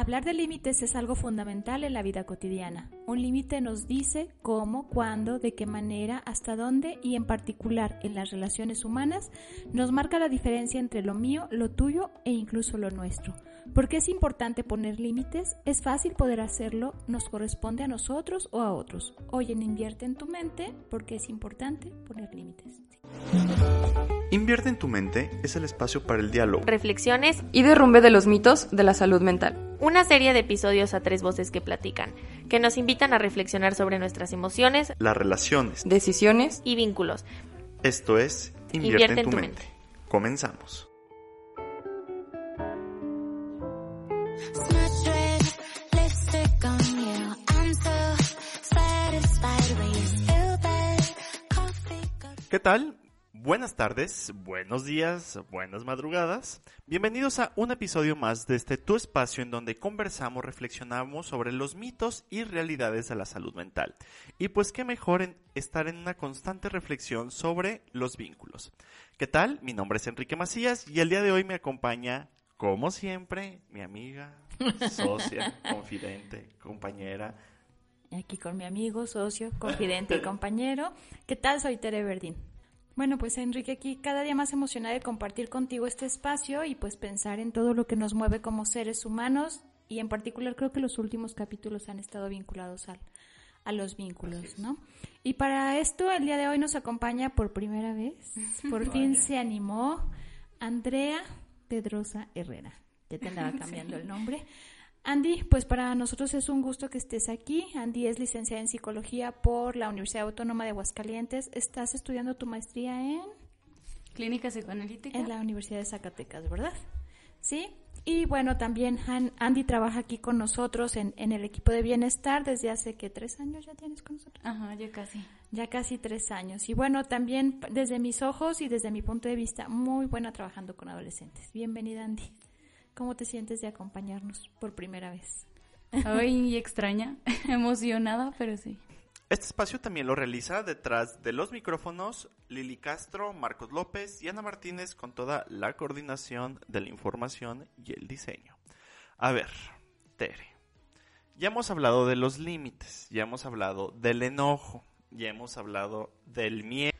Hablar de límites es algo fundamental en la vida cotidiana. Un límite nos dice cómo, cuándo, de qué manera, hasta dónde y en particular en las relaciones humanas nos marca la diferencia entre lo mío, lo tuyo e incluso lo nuestro. ¿Por qué es importante poner límites? Es fácil poder hacerlo, nos corresponde a nosotros o a otros. Hoy en Invierte en tu mente, porque es importante poner límites. Invierte en tu mente es el espacio para el diálogo, reflexiones y derrumbe de los mitos de la salud mental. Una serie de episodios a tres voces que platican, que nos invitan a reflexionar sobre nuestras emociones, las relaciones, decisiones y vínculos. Esto es Invierte, en, tu, mente. Comenzamos. ¿Qué tal? Buenas tardes, buenos días, buenas madrugadas. Bienvenidos a un episodio más de este Tu espacio en donde conversamos, reflexionamos sobre los mitos y realidades de la salud mental. Y pues qué mejor estar en una constante reflexión sobre los vínculos. ¿Qué tal? Mi nombre es Enrique Macías y el día de hoy me acompaña, como siempre, mi amiga, socia, confidente, compañera, Aquí con mi amigo, socio, confidente y compañero. ¿Qué tal? Soy Tere Verdín. Bueno, pues Enrique, aquí cada día más emocionada de compartir contigo este espacio y pues pensar en todo lo que nos mueve como seres humanos y en particular creo que los últimos capítulos han estado vinculados al, a los vínculos, ¿no? Y para esto el día de hoy nos acompaña por primera vez, por fin se animó Andrea Pedrosa Herrera. Ya te andaba cambiando el nombre. Andy, pues para nosotros es un gusto que estés aquí. Andy es licenciada en psicología por la Universidad Autónoma de Aguascalientes. Estás estudiando tu maestría en clínica psicoanalítica en la Universidad de Zacatecas, ¿verdad? Sí. Y bueno, también Andy trabaja aquí con nosotros en, en el equipo de bienestar desde hace que tres años ya tienes con nosotros. Ajá, ya casi. Ya casi tres años. Y bueno, también desde mis ojos y desde mi punto de vista, muy buena trabajando con adolescentes. Bienvenida, Andy. ¿Cómo te sientes de acompañarnos por primera vez? Ay, extraña, emocionada, pero sí. Este espacio también lo realiza detrás de los micrófonos Lili Castro, Marcos López y Ana Martínez con toda la coordinación de la información y el diseño. A ver, Tere, ya hemos hablado de los límites, ya hemos hablado del enojo, ya hemos hablado del miedo.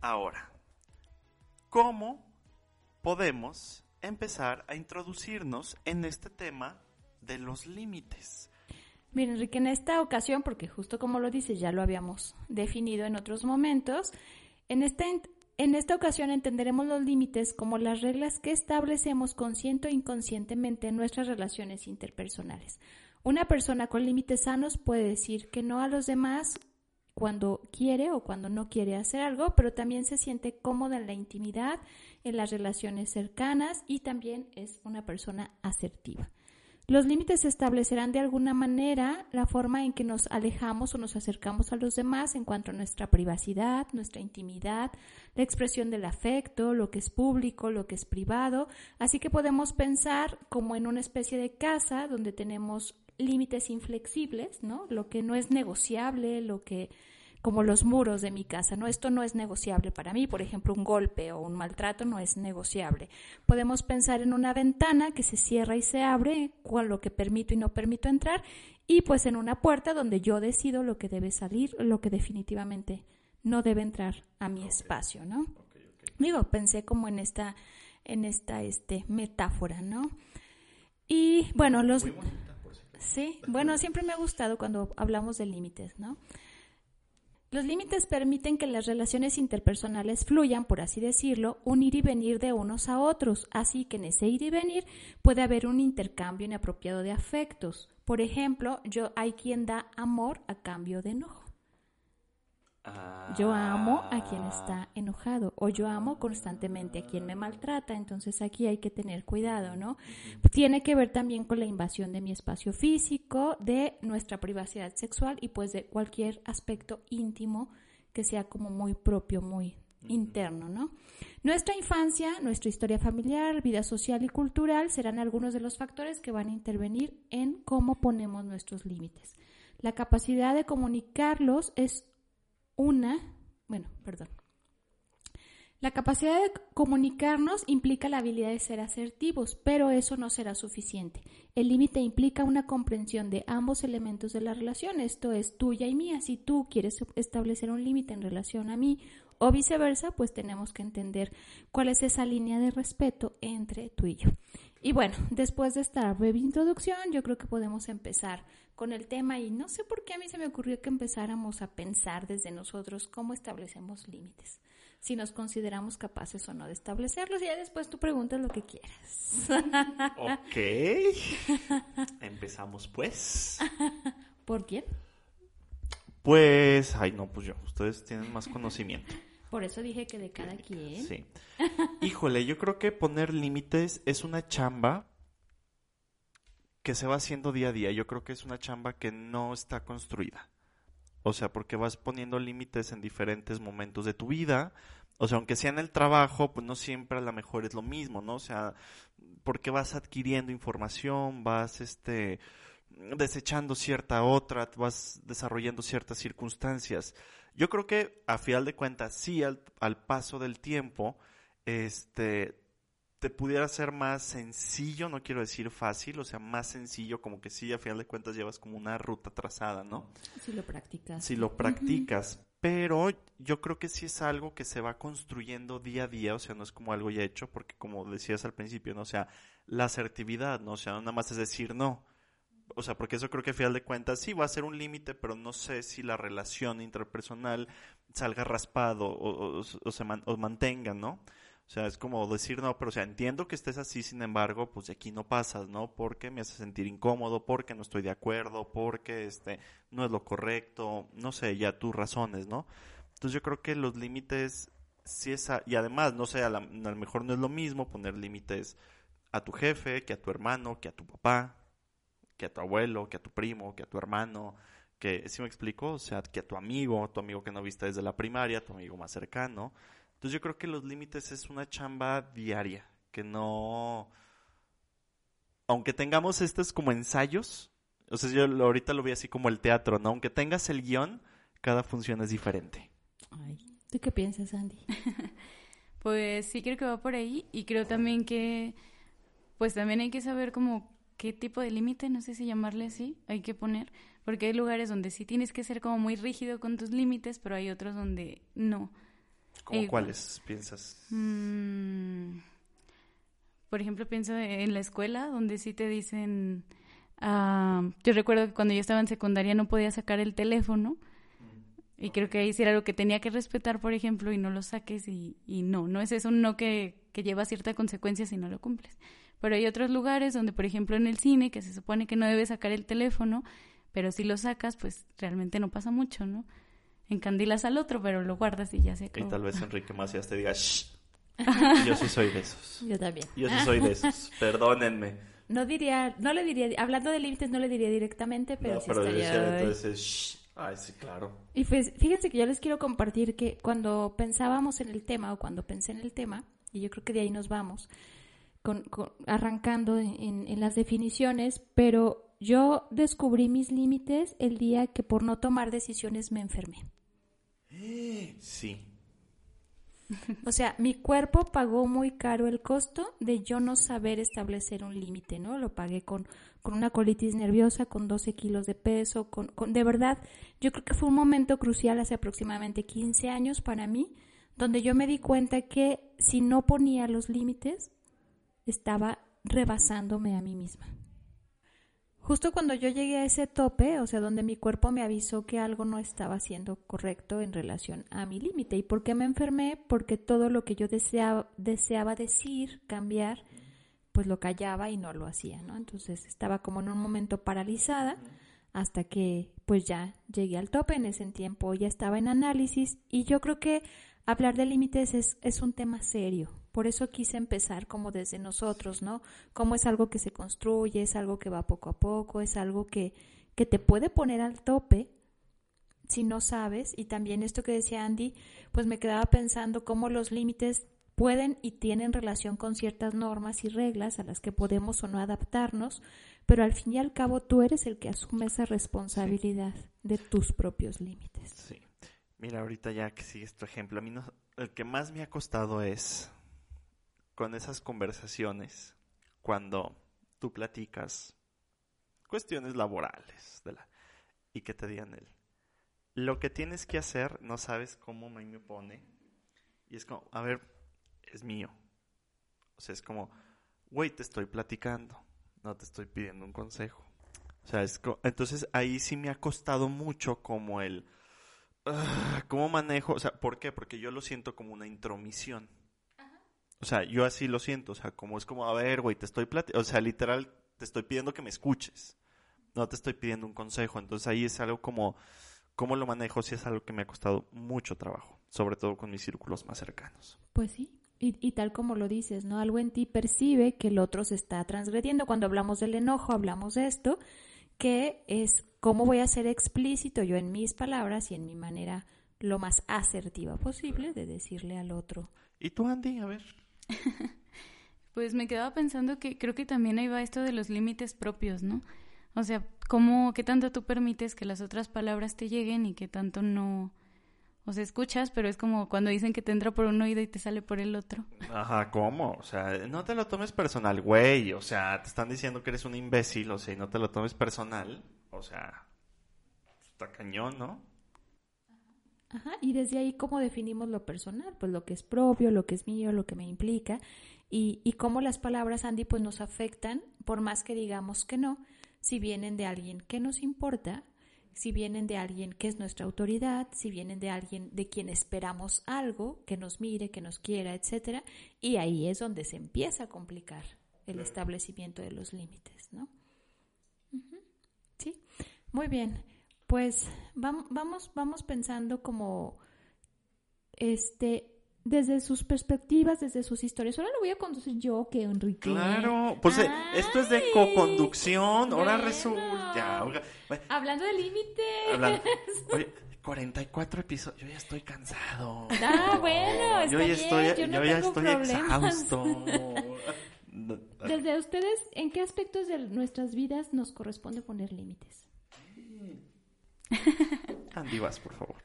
Ahora, ¿cómo podemos empezar a introducirnos en este tema de los límites. Mira, Enrique, en esta ocasión, porque justo como lo dices, ya lo habíamos definido en otros momentos, en esta, en esta ocasión entenderemos los límites como las reglas que establecemos consciente o inconscientemente en nuestras relaciones interpersonales. Una persona con límites sanos puede decir que no a los demás cuando quiere o cuando no quiere hacer algo, pero también se siente cómoda en la intimidad, en las relaciones cercanas y también es una persona asertiva. Los límites establecerán de alguna manera la forma en que nos alejamos o nos acercamos a los demás en cuanto a nuestra privacidad, nuestra intimidad, la expresión del afecto, lo que es público, lo que es privado. Así que podemos pensar como en una especie de casa donde tenemos límites inflexibles, ¿no? Lo que no es negociable, lo que como los muros de mi casa, ¿no? Esto no es negociable para mí, por ejemplo, un golpe o un maltrato no es negociable. Podemos pensar en una ventana que se cierra y se abre, con lo que permito y no permito entrar, y pues en una puerta donde yo decido lo que debe salir, lo que definitivamente no debe entrar a mi espacio, ¿no? Digo, pensé como en esta, en esta este, metáfora, ¿no? Y bueno, los... Sí, bueno, siempre me ha gustado cuando hablamos de límites, ¿no? Los límites permiten que las relaciones interpersonales fluyan, por así decirlo, un ir y venir de unos a otros, así que en ese ir y venir puede haber un intercambio inapropiado de afectos. Por ejemplo, yo hay quien da amor a cambio de enojo. Yo amo a quien ah. está enojado o yo amo constantemente a quien me maltrata, entonces aquí hay que tener cuidado, ¿no? Tiene que ver también con la invasión de mi espacio físico, de nuestra privacidad sexual y pues de cualquier aspecto íntimo que sea como muy propio, muy interno, ¿no? Nuestra infancia, nuestra historia familiar, vida social y cultural serán algunos de los factores que van a intervenir en cómo ponemos nuestros límites. La capacidad de comunicarlos es una, bueno, perdón. La capacidad de comunicarnos implica la habilidad de ser asertivos, pero eso no será suficiente. El límite implica una comprensión de ambos elementos de la relación, esto es tuya y mía. Si tú quieres establecer un límite en relación a mí o viceversa, pues tenemos que entender cuál es esa línea de respeto entre tú y yo. Y bueno, después de esta breve introducción, yo creo que podemos empezar con el tema y no sé por qué a mí se me ocurrió que empezáramos a pensar desde nosotros cómo establecemos límites si nos consideramos capaces o no de establecerlos y ya después tú preguntas lo que quieras. Ok. Empezamos pues. ¿Por quién? Pues, ay no, pues yo, ustedes tienen más conocimiento. Por eso dije que de cada quien. Sí. Híjole, yo creo que poner límites es una chamba que se va haciendo día a día. Yo creo que es una chamba que no está construida. O sea, porque vas poniendo límites en diferentes momentos de tu vida. O sea, aunque sea en el trabajo, pues no siempre a lo mejor es lo mismo, ¿no? O sea, porque vas adquiriendo información, vas este desechando cierta otra, vas desarrollando ciertas circunstancias. Yo creo que a final de cuentas, sí, al, al paso del tiempo, este, te pudiera ser más sencillo, no quiero decir fácil, o sea, más sencillo, como que sí, a final de cuentas llevas como una ruta trazada, ¿no? Si lo practicas. Si lo practicas. Pero yo creo que sí es algo que se va construyendo día a día, o sea, no es como algo ya hecho, porque como decías al principio, ¿no? O sea, la asertividad, ¿no? O sea, nada más es decir no. O sea, porque eso creo que a final de cuentas sí va a ser un límite, pero no sé si la relación interpersonal salga raspado o, o, se o mantenga, ¿no? O sea, es como decir, no, pero o sea, entiendo que estés así, sin embargo, pues de aquí no pasas, ¿no? Porque me hace sentir incómodo, porque no estoy de acuerdo, porque este no es lo correcto, no sé, ya tus razones, ¿no? Entonces yo creo que los límites, sí es, y además, no sé, a, lo mejor no es lo mismo poner límites a tu jefe, que a tu hermano, que a tu papá, que a tu abuelo, que a tu primo, que a tu hermano, que, si me explico? O sea, que a tu amigo, tu amigo que no viste desde la primaria, tu amigo más cercano. Entonces yo creo que los límites es una chamba diaria, que no... Aunque tengamos estos como ensayos, o sea, yo ahorita lo vi así como el teatro, ¿no? Aunque tengas el guion, cada función es diferente. Ay, ¿tú qué piensas, Andy? pues sí creo que va por ahí y creo también que pues también hay que saber como qué tipo de límite, no sé si llamarle así, hay que poner, porque hay lugares donde sí tienes que ser como muy rígido con tus límites, pero hay otros donde no. ¿Cómo cuáles piensas? Mm, por ejemplo, pienso en la escuela, donde sí te dicen... Uh, yo recuerdo que cuando yo estaba en secundaria no podía sacar el teléfono. Y creo que ahí sí era algo que tenía que respetar, por ejemplo, y no lo saques y, y no, no es eso un no que, que lleva cierta consecuencia si no lo cumples. Pero hay otros lugares donde, por ejemplo, en el cine, que se supone que no debes sacar el teléfono, pero si lo sacas, pues realmente no pasa mucho, ¿no? encandilas al otro, pero lo guardas y ya se acabó. Y tal vez Enrique Macías te diga, Shh. Yo sí soy de esos. Yo también. Yo sí soy de esos. Perdónenme. No diría, no le diría, hablando de límites no le diría directamente, pero no, sí pero estaría... entonces, Shh. Ay, sí, claro. Y pues, fíjense que yo les quiero compartir que cuando pensábamos en el tema, o cuando pensé en el tema, y yo creo que de ahí nos vamos, con, arrancando en, en las definiciones, pero yo descubrí mis límites el día que por no tomar decisiones me enfermé. Sí. O sea, mi cuerpo pagó muy caro el costo de yo no saber establecer un límite, ¿no? Lo pagué con, con una colitis nerviosa, con 12 kilos de peso, con, con, de verdad, yo creo que fue un momento crucial hace aproximadamente 15 años para mí, donde yo me di cuenta que si no ponía los límites, estaba rebasándome a mí misma. Justo cuando yo llegué a ese tope, o sea, donde mi cuerpo me avisó que algo no estaba siendo correcto en relación a mi límite. ¿Y por qué me enfermé? Porque todo lo que yo deseaba, decir, cambiar, pues lo callaba y no lo hacía, ¿no? Entonces estaba como en un momento paralizada hasta que pues ya llegué al tope en ese tiempo, ya estaba en análisis y yo creo que hablar de límites es, es un tema serio, por eso quise empezar como desde nosotros, ¿no? Como es algo que se construye, es algo que va poco a poco, es algo que, que te puede poner al tope si no sabes. Y también esto que decía Andy, pues me quedaba pensando cómo los límites pueden y tienen relación con ciertas normas y reglas a las que podemos o no adaptarnos, pero al fin y al cabo tú eres el que asume esa responsabilidad de tus propios límites. Sí. Mira, ahorita ya que sigues tu ejemplo, a mí no, el que más me ha costado es con esas conversaciones cuando tú platicas cuestiones laborales de la, y que te digan él. Lo que tienes que hacer, no sabes cómo me, pone. Y es como, a ver, es mío. O sea, es como, güey, te estoy platicando, no te estoy pidiendo un consejo. O sea, es entonces ahí sí me ha costado mucho como el, uh, ¿cómo manejo? O sea, ¿por qué? Porque yo lo siento como una intromisión. O sea, yo así lo siento, o sea, como es como, a ver, güey, te estoy platicando, o sea, literal, te estoy pidiendo que me escuches, no te estoy pidiendo un consejo, entonces ahí es algo como, ¿cómo lo manejo? Si es algo que me ha costado mucho trabajo, sobre todo con mis círculos más cercanos. Pues sí, y, y, tal como lo dices, ¿no? Algo en ti percibe que el otro se está transgrediendo. Cuando hablamos del enojo, hablamos de esto, que es cómo voy a ser explícito yo en mis palabras y en mi manera lo más asertiva posible de decirle al otro. ¿Y tú, Andy? A ver. pues me quedaba pensando que creo que también ahí va esto de los límites propios, ¿no? O sea, cómo, qué tanto tú permites que las otras palabras te lleguen y qué tanto no, o sea, escuchas, pero es como cuando dicen que te entra por un oído y te sale por el otro. Ajá, ¿cómo? O sea, no te lo tomes personal, güey. O sea, te están diciendo que eres un imbécil, o sea, y no te lo tomes personal. O sea, está cañón, ¿no? Ajá, y desde ahí, ¿cómo definimos lo personal? Pues lo que es propio, lo que es mío, lo que me implica. Y, y cómo las palabras, Andy, pues nos afectan, por más que digamos que no, si vienen de alguien que nos importa si vienen de alguien que es nuestra autoridad, si vienen de alguien de quien esperamos algo, que nos mire, que nos quiera, etcétera, y ahí es donde se empieza a complicar el establecimiento de los límites, ¿no? Sí, muy bien. Pues vamos, vamos pensando como este desde sus perspectivas, desde sus historias. Ahora lo voy a conducir yo que Enrique. Claro, pues eh, esto es de co-conducción. Ahora resulta. Hablando de límites. Oye, 44 episodios. Yo ya estoy cansado. Ah, bueno, está yo ya bien. estoy, yo, no ya tengo estoy problemas. exhausto. Desde ustedes, ¿en qué aspectos de nuestras vidas nos corresponde poner límites? Andy, vas, por favor.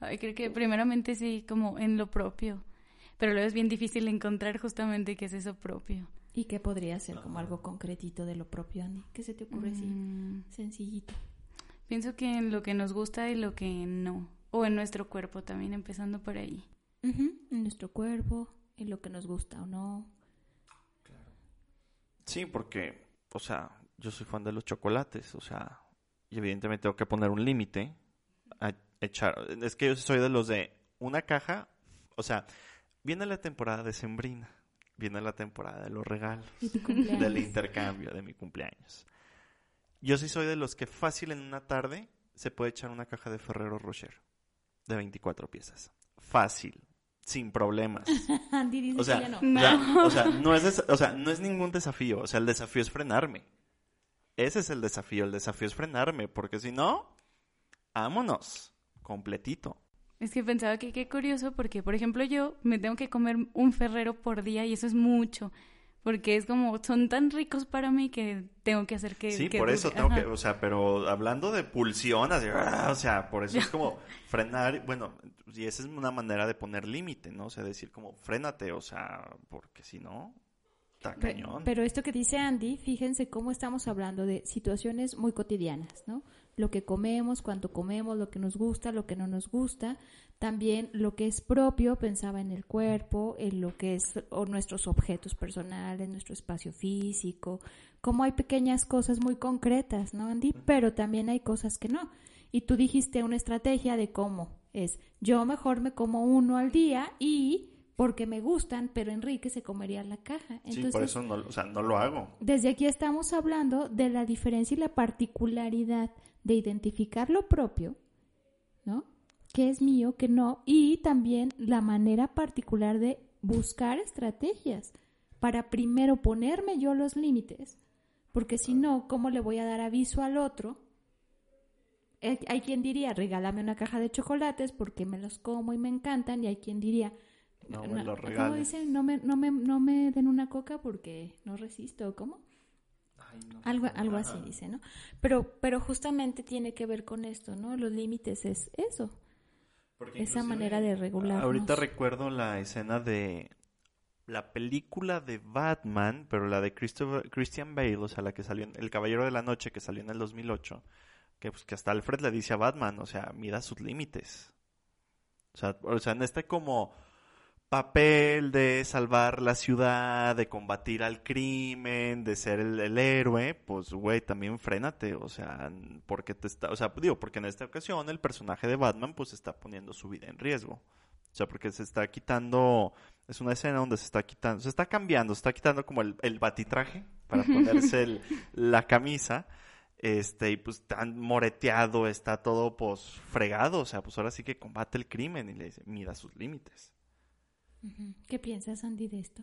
Ay, creo que primeramente sí, como en lo propio. Pero luego es bien difícil encontrar justamente qué es eso propio. ¿Y qué podría ser como algo concretito de lo propio, Andy? ¿Qué se te ocurre así? Mm, Sencillito. pienso que en lo que nos gusta y lo que no. O en nuestro cuerpo también, empezando por ahí. En nuestro cuerpo, en lo que nos gusta o no. Sí, porque, o sea, yo soy fan de los chocolates, o sea, y evidentemente tengo que poner un límite a echar. Es que yo soy de los de una caja, o sea, viene la temporada de sembrina, viene la temporada de los regalos, del intercambio de mi cumpleaños. Yo sí soy de los que fácil en una tarde se puede echar una caja de Ferrero Rocher de 24 piezas. Fácil, sin problemas. O sea, no. No. ya, o, sea, no es o sea, no es ningún desafío. O sea, el desafío es frenarme. Ese es el desafío. El desafío es frenarme. Porque si no, vámonos. Completito. Es que pensaba que qué curioso porque, por ejemplo, yo me tengo que comer un ferrero por día y eso es mucho. Porque es como, son tan ricos para mí que tengo que hacer que... Sí, que por eso tengo Ajá. que, o sea, pero hablando de pulsión, así, ¡ah! o sea, por eso es como frenar, bueno, y esa es una manera de poner límite, ¿no? O sea, decir como, frénate, o sea, porque si no, está Pe- cañón. Pero esto que dice Andy, fíjense cómo estamos hablando de situaciones muy cotidianas, ¿no? Lo que comemos, cuánto comemos, lo que nos gusta, lo que no nos gusta, también lo que es propio, pensaba en el cuerpo, en lo que es o nuestros objetos personales, nuestro espacio físico, como hay pequeñas cosas muy concretas, ¿no, Andy? Pero también hay cosas que no. Y tú dijiste una estrategia de cómo es, yo mejor me como uno al día y porque me gustan, pero Enrique se comería la caja. sí, por eso no, o sea, no lo hago. Desde aquí estamos hablando de la diferencia y la particularidad de identificar lo propio, ¿no? ¿Qué es mío, qué no? Y también la manera particular de buscar estrategias para primero ponerme yo los límites, porque si no, ¿cómo le voy a dar aviso al otro? Eh, Hay quien diría, regálame una caja de chocolates porque me los como y me encantan, y hay quien diría, No me lo ¿cómo regales. dicen? No me, no, me, no me den una coca porque no resisto, ¿cómo? Ay, no. Algo, algo así dice, ¿no? Pero, pero justamente tiene que ver con esto, ¿no? Los límites es eso. esa manera de regular. Ahorita recuerdo la escena de la película de Batman, pero la de Christian Bale, o sea, la que salió en El Caballero de la Noche, que salió en el 2008, que, pues, que hasta Alfred le dice a Batman, o sea, mida sus límites. O sea, o sea, en este como papel de salvar la ciudad, de combatir al crimen, de ser el, héroe, pues güey, también frénate, o sea, porque te está, o sea, digo, porque en esta ocasión el personaje de Batman pues está poniendo su vida en riesgo. O sea, porque se está quitando, es una escena donde se está quitando, se está cambiando, se está quitando como el, el batitraje para ponerse la camisa este, y pues tan moreteado, está todo pues fregado, o sea, pues ahora sí que combate el crimen y le dice, mira sus límites. ¿Qué piensas, Andy, de esto?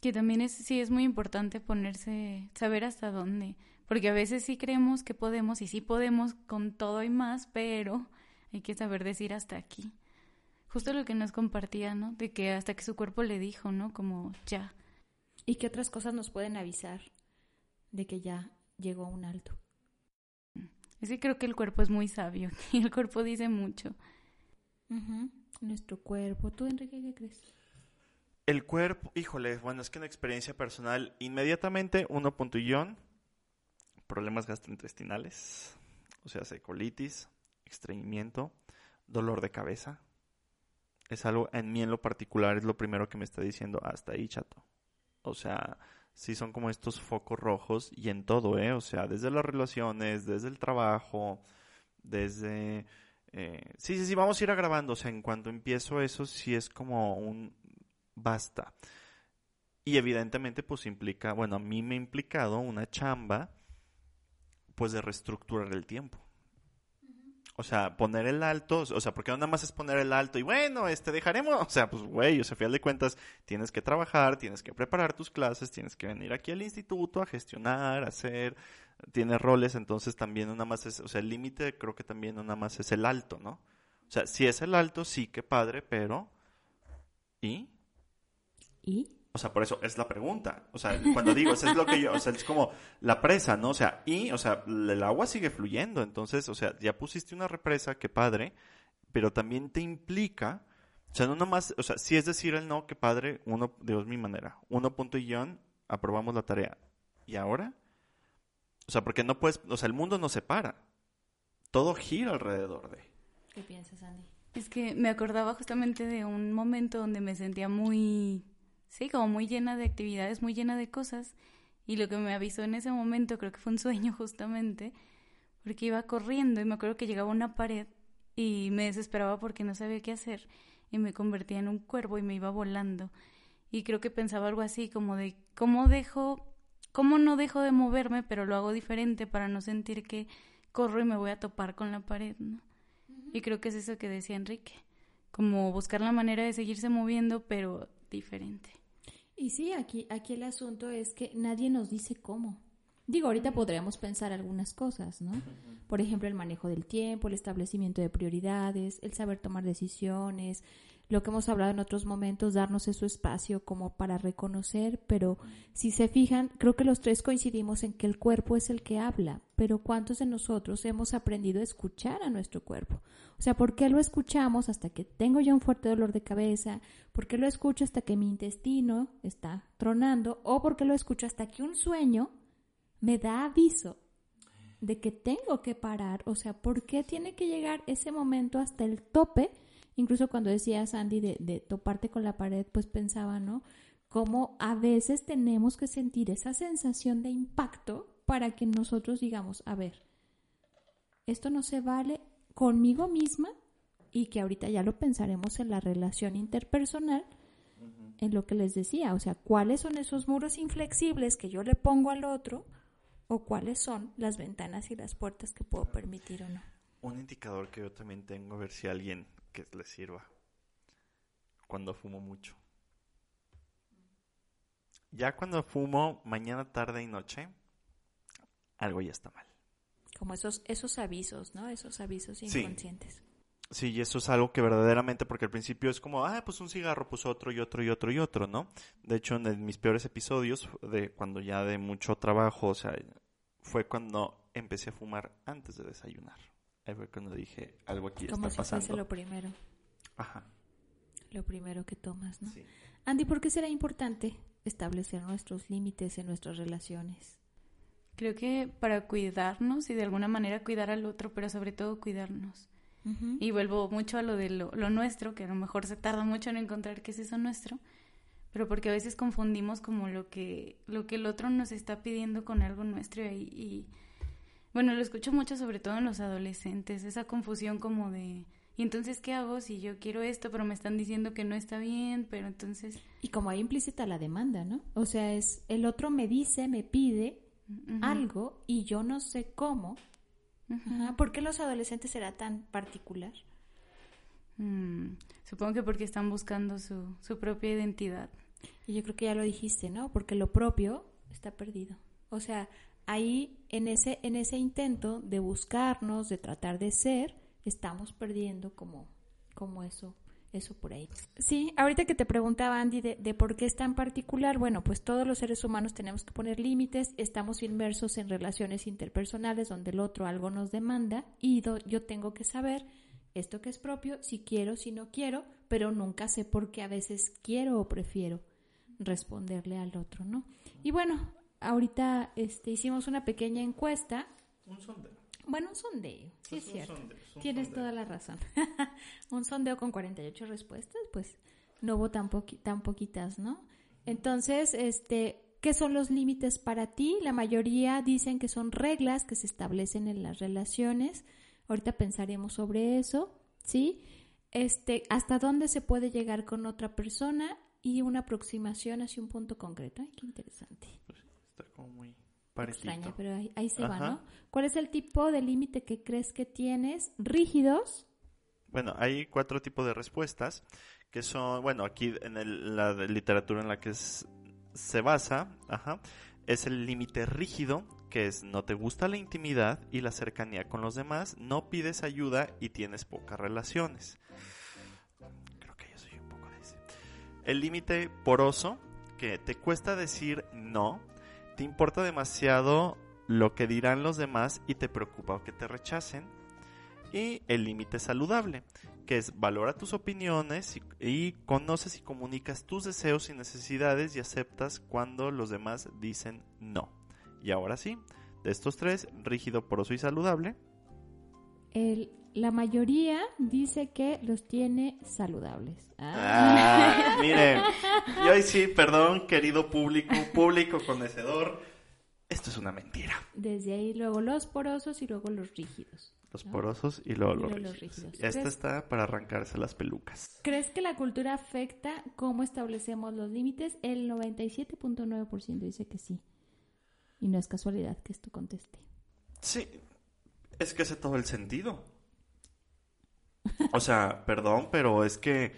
Que también es, sí es muy importante ponerse, saber hasta dónde, porque a veces sí creemos que podemos y sí podemos con todo y más, pero hay que saber decir hasta aquí. Justo lo que nos compartía, ¿no? De que hasta que su cuerpo le dijo, ¿no? Como ya. ¿Y qué otras cosas nos pueden avisar de que ya llegó a un alto? Es que creo que el cuerpo es muy sabio y el cuerpo dice mucho. Nuestro cuerpo. ¿Tú, Enrique, qué crees? El cuerpo, híjole, bueno, es que en experiencia personal, inmediatamente uno punto problemas gastrointestinales, o sea, colitis, estreñimiento, dolor de cabeza. Es algo, en mí en lo particular, es lo primero que me está diciendo hasta ahí, chato. O sea, sí son como estos focos rojos y en todo, ¿eh? O sea, desde las relaciones, desde el trabajo, desde... Eh, sí, sí, sí, vamos a ir agravando. O sea, en cuanto empiezo eso, sí es como un basta. Y evidentemente, pues implica, bueno, a mí me ha implicado una chamba, pues de reestructurar el tiempo. O sea, poner el alto, o sea, porque no nada más es poner el alto y bueno, este dejaremos, o sea, pues güey, o sea, final de cuentas, tienes que trabajar, tienes que preparar tus clases, tienes que venir aquí al instituto a gestionar, a hacer, tienes roles, entonces también no nada más es, o sea, el límite creo que también no nada más es el alto, ¿no? O sea, si es el alto, sí que padre, pero ¿y? ¿Y? O sea, por eso es la pregunta. O sea, cuando digo, eso es lo que yo, o sea, es como la presa, ¿no? O sea, y, o sea, el agua sigue fluyendo. Entonces, o sea, ya pusiste una represa, qué padre, pero también te implica, o sea, no nomás, o sea, si es decir el no, qué padre, uno, Dios, mi manera. Uno punto y guion, aprobamos la tarea. ¿Y ahora? O sea, porque no puedes, o sea, el mundo no se para. Todo gira alrededor de. ¿Qué piensas, Andy? Es que me acordaba justamente de un momento donde me sentía muy sí, como muy llena de actividades, muy llena de cosas. Y lo que me avisó en ese momento, creo que fue un sueño justamente, porque iba corriendo y me acuerdo que llegaba a una pared y me desesperaba porque no sabía qué hacer y me convertía en un cuervo y me iba volando. Y creo que pensaba algo así como de cómo dejo, cómo no dejo de moverme, pero lo hago diferente para no sentir que corro y me voy a topar con la pared, ¿no? Y creo que es eso que decía Enrique, como buscar la manera de seguirse moviendo, pero diferente. Y sí, aquí, aquí el asunto es que nadie nos dice cómo. Digo, ahorita podríamos pensar algunas cosas, ¿no? Por ejemplo, el manejo del tiempo, el establecimiento de prioridades, el saber tomar decisiones, lo que hemos hablado en otros momentos, darnos ese espacio como para reconocer, pero si se fijan, creo que los tres coincidimos en que el cuerpo es el que habla, pero ¿cuántos de nosotros hemos aprendido a escuchar a nuestro cuerpo? O sea, ¿por qué lo escuchamos hasta que tengo ya un fuerte dolor de cabeza? ¿Por qué lo escucho hasta que mi intestino está tronando? ¿O por qué lo escucho hasta que un sueño me da aviso de que tengo que parar? O sea, ¿por qué tiene que llegar ese momento hasta el tope? Incluso cuando decía Sandy de, de toparte con la pared, pues pensaba, ¿no? Cómo a veces tenemos que sentir esa sensación de impacto para que nosotros digamos, a ver, esto no se vale, conmigo misma y que ahorita ya lo pensaremos en la relación interpersonal, en lo que les decía, o sea, cuáles son esos muros inflexibles que yo le pongo al otro o cuáles son las ventanas y las puertas que puedo permitir o no. Un indicador que yo también tengo, a ver si alguien que le sirva, cuando fumo mucho. Ya cuando fumo mañana, tarde y noche, algo ya está mal. Como esos, esos avisos, ¿no? Esos avisos inconscientes. Sí. y eso es algo que verdaderamente, porque al principio es como, ah, pues un cigarro, pues otro y otro y otro y otro, ¿no? De hecho, en mis peores episodios, de cuando ya de mucho trabajo, o sea, fue cuando empecé a fumar antes de desayunar. Ahí fue cuando dije, algo aquí está pasando. lo primero. Ajá. Lo primero que tomas, ¿no? Andy, ¿por qué será importante establecer nuestros límites en nuestras relaciones? Creo que para cuidarnos y de alguna manera cuidar al otro, pero sobre todo cuidarnos. Y vuelvo mucho a lo de lo, nuestro, que a lo mejor se tarda mucho en encontrar qué es eso nuestro, pero porque a veces confundimos como lo que, lo que el otro nos está pidiendo con algo nuestro y, y bueno, lo escucho mucho sobre todo en los adolescentes, esa confusión como de, ¿y entonces qué hago si yo quiero esto, pero me están diciendo que no está bien, pero entonces... Y como hay implícita la demanda, ¿no? O sea, es el otro me dice, me pide algo y yo no sé cómo, ¿Por qué los adolescentes será tan particular? Mm, supongo que porque están buscando su, su propia identidad. Y yo creo que ya lo dijiste, ¿no? Porque lo propio está perdido. O sea, ahí en ese, en ese intento de buscarnos, de tratar de ser, estamos perdiendo como, como eso eso por ahí. Sí, ahorita que te preguntaba Andy de, por qué es tan particular, bueno, pues todos los seres humanos tenemos que poner límites, estamos inmersos en relaciones interpersonales donde el otro algo nos demanda y yo tengo que saber esto que es propio, si quiero, si no quiero, pero nunca sé por qué a veces quiero o prefiero responderle al otro, ¿no? Y bueno, ahorita este, hicimos una pequeña encuesta. Un sondeo. Bueno, un sondeo, sí es, cierto. Tienes toda la razón. un sondeo con 48 respuestas, pues no hubo tan, tan poquitas, ¿no? Entonces, este, ¿qué son los límites para ti? La mayoría dicen que son reglas que se establecen en las relaciones. Ahorita pensaremos sobre eso, ¿sí? Este, hasta dónde se puede llegar con otra persona y una aproximación hacia un punto concreto. Ay, qué interesante. Como muy Extraña, pero ahí, se va, ¿no? ¿Cuál es el tipo de límite que crees que tienes? ¿Rígidos? Bueno, hay cuatro tipos de respuestas que son, bueno, aquí en la literatura en la que se basa, ajá, es el límite rígido, que es no te gusta la intimidad y la cercanía con los demás, no pides ayuda y tienes pocas relaciones. Creo que yo soy un poco de ese. El límite poroso, que te cuesta decir no, te importa demasiado lo que dirán los demás y te preocupa que te rechacen. Y el límite saludable, que es valora tus opiniones y, conoces y comunicas tus deseos y necesidades y aceptas cuando los demás dicen no. Y ahora sí, de estos tres, rígido, poroso y saludable. El, la mayoría dice que los tiene saludables. Ah, miren, y hoy sí, perdón, querido público, público conocedor, esto es una mentira. Desde ahí luego los porosos y luego los rígidos. Los porosos y luego, los, rígidos. Esta está para arrancarse las pelucas. ¿Crees que la cultura afecta cómo establecemos los límites? El 97.9% dice que sí. Y no es casualidad que esto conteste. Sí, es que hace todo el sentido. O sea, perdón, pero es que,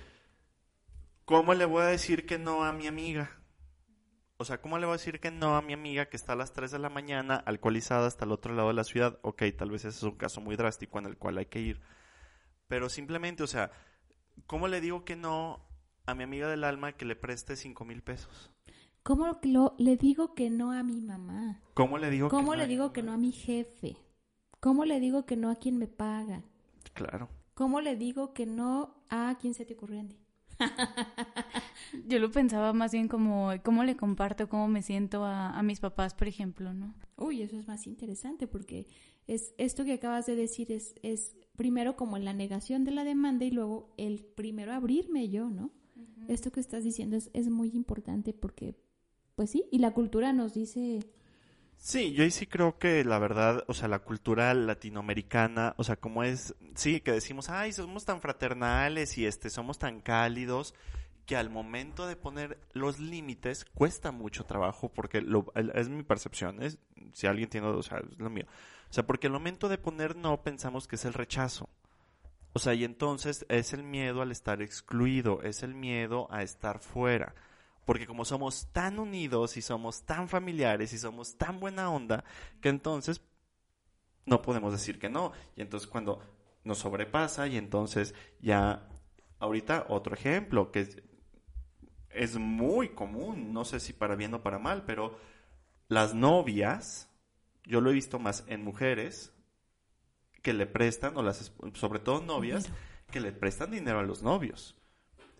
¿cómo le voy a decir que no a mi amiga? O sea, ¿cómo le voy a decir que no a mi amiga que está a las 3 de la mañana alcoholizada hasta el otro lado de la ciudad? Ok, tal vez ese es un caso muy drástico en el cual hay que ir. Pero simplemente, o sea, ¿cómo le digo que no a mi amiga del alma que le preste 5 mil pesos? ¿Cómo lo, le digo que no a mi mamá? ¿Cómo le digo ¿Cómo le digo que no a mi jefe? ¿Cómo le digo que no a quien me paga? Claro. ¿Cómo le digo que no a quien se te ocurrió, Andy? Yo lo pensaba más bien como cómo le comparto cómo me siento a, mis papás, por ejemplo, ¿no? Uy, eso es más interesante porque es esto que acabas de decir es, es primero como la negación de la demanda y luego el primero abrirme yo, ¿no? Esto que estás diciendo es, es muy importante porque, pues sí, y la cultura nos dice Sí, yo ahí sí creo que la verdad, o sea, la cultura latinoamericana, o sea, como es, sí, que decimos, ay, somos tan fraternales y este, somos tan cálidos, que al momento de poner los límites cuesta mucho trabajo, porque lo, es mi percepción, es, si alguien tiene, o sea, es lo mío. O sea, porque al momento de poner no pensamos que es el rechazo. O sea, y entonces es el miedo al estar excluido, es el miedo a estar fuera. Porque como somos tan unidos y somos tan familiares y somos tan buena onda, que entonces no podemos decir que no. Y entonces cuando nos sobrepasa y entonces ya, ahorita otro ejemplo que es, es muy común, no sé si para bien o para mal, pero las novias, yo lo he visto más en mujeres que le prestan, o las, sobre todo novias, que le prestan dinero a los novios.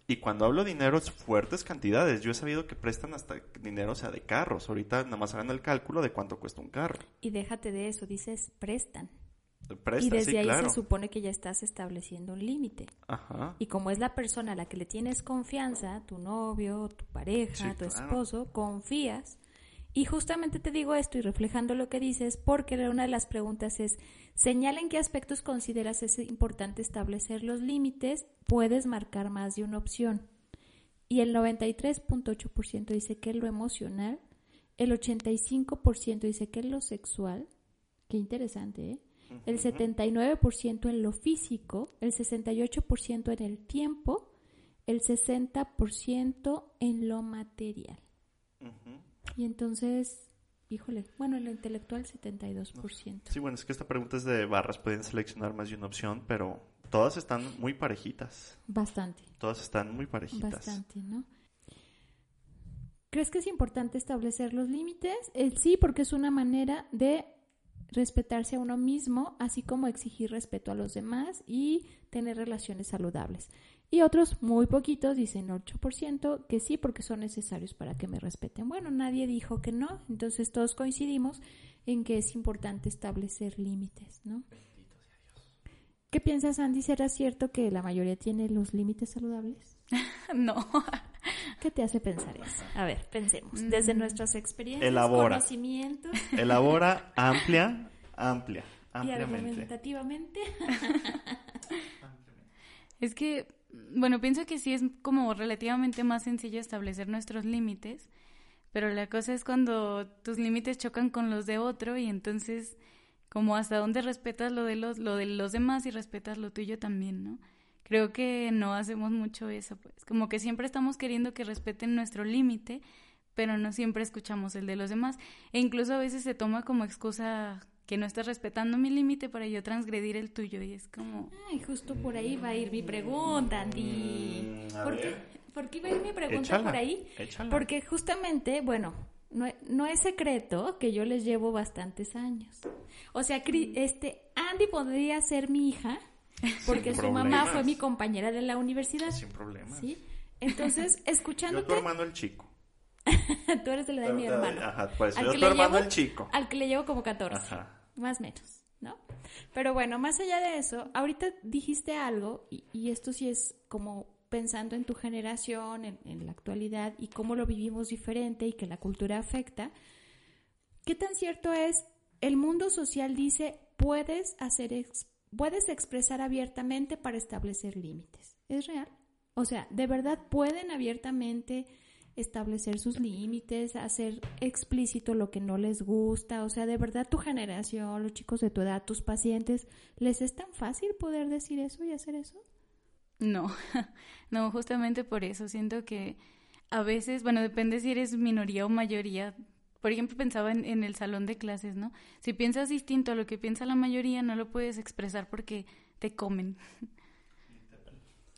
Y cuando hablo de dinero es fuertes cantidades. Yo he sabido que prestan hasta dinero, o sea, de carros. Ahorita nada más hagan el cálculo de cuánto cuesta un carro. Y déjate de eso, dices prestan. Y desde sí, ahí claro. se supone que ya estás estableciendo un límite. Ajá. Y como es la persona a la que le tienes confianza, tu novio, tu pareja, Sí, tu claro. esposo, confías. Y justamente te digo esto y reflejando lo que dices, porque una de las preguntas es, señala en qué aspectos consideras es importante establecer los límites, puedes marcar más de una opción. Y el 93.8% dice que es lo emocional, el 85% dice que es lo sexual, qué interesante, ¿eh? el 79% en lo físico, el 68% en el tiempo, el 60% en lo material. Y entonces, híjole, bueno, en lo intelectual 72%. Sí, bueno, es que esta pregunta es de barras. Pueden seleccionar más de una opción, pero todas están muy parejitas. Bastante, Todas están muy parejitas. bastante, ¿no? ¿Crees que es importante establecer los límites? Eh, sí, porque es una manera de respetarse a uno mismo, así como exigir respeto a los demás y tener relaciones saludables. Y otros, muy poquitos, dicen 8%, que sí, porque son necesarios para que me respeten. Bueno, nadie dijo que no, entonces todos coincidimos en que es importante establecer límites, ¿no? ¿Qué piensas, Andy? ¿Será cierto que la mayoría tiene los límites saludables? No. ¿Qué te hace pensar eso? A ver, pensemos. Desde nuestras experiencias, Elabora. conocimientos Elabora amplia, amplia, y ampliamente. argumentativamente. Es que, bueno, pienso que sí es como relativamente más sencillo establecer nuestros límites, pero la cosa es cuando tus límites chocan con los de otro y entonces como hasta dónde respetas lo de los, lo de los demás y respetas lo tuyo también, ¿no? Creo que no hacemos mucho eso, pues como que siempre estamos queriendo que respeten nuestro límite, pero no siempre escuchamos el de los demás. E incluso a veces se toma como excusa que no estás respetando mi límite para yo transgredir el tuyo y es como... Ay, justo por ahí va a ir mi pregunta, Andy. Mm, ¿Por qué, por qué va a ir mi pregunta Échala, por ahí? échala. Porque justamente, bueno, no, no es secreto que yo les llevo bastantes años. O sea, Cri- este Andy podría ser mi hija porque Sin su mamá fue problemas. mi compañera de la universidad. Sin problema. ¿Sí? Entonces, Yo tu escuchándote, hermano el chico. tú eres de la edad de mi hermano. Ajá, pues Al yo que tu le hermano llevo- el chico. Al que le llevo como 14. Ajá. Más o menos, ¿no? Pero bueno, más allá de eso, ahorita dijiste algo, y, esto sí es como pensando en tu generación, en, en la actualidad, y cómo lo vivimos diferente y que la cultura afecta. ¿Qué tan cierto es? El mundo social dice, puedes hacer, ex- puedes expresar abiertamente para establecer límites. ¿Es real? O sea, ¿de verdad pueden abiertamente establecer sus límites, hacer explícito lo que no les gusta? O sea, ¿de verdad tu generación, los chicos de tu edad, tus pacientes, les es tan fácil poder decir eso y hacer eso? No, no, justamente por eso siento que a veces, bueno, depende si eres minoría o mayoría. Por ejemplo, pensaba en, en el salón de clases, ¿no? Si piensas distinto a lo que piensa la mayoría, no lo puedes expresar porque te comen.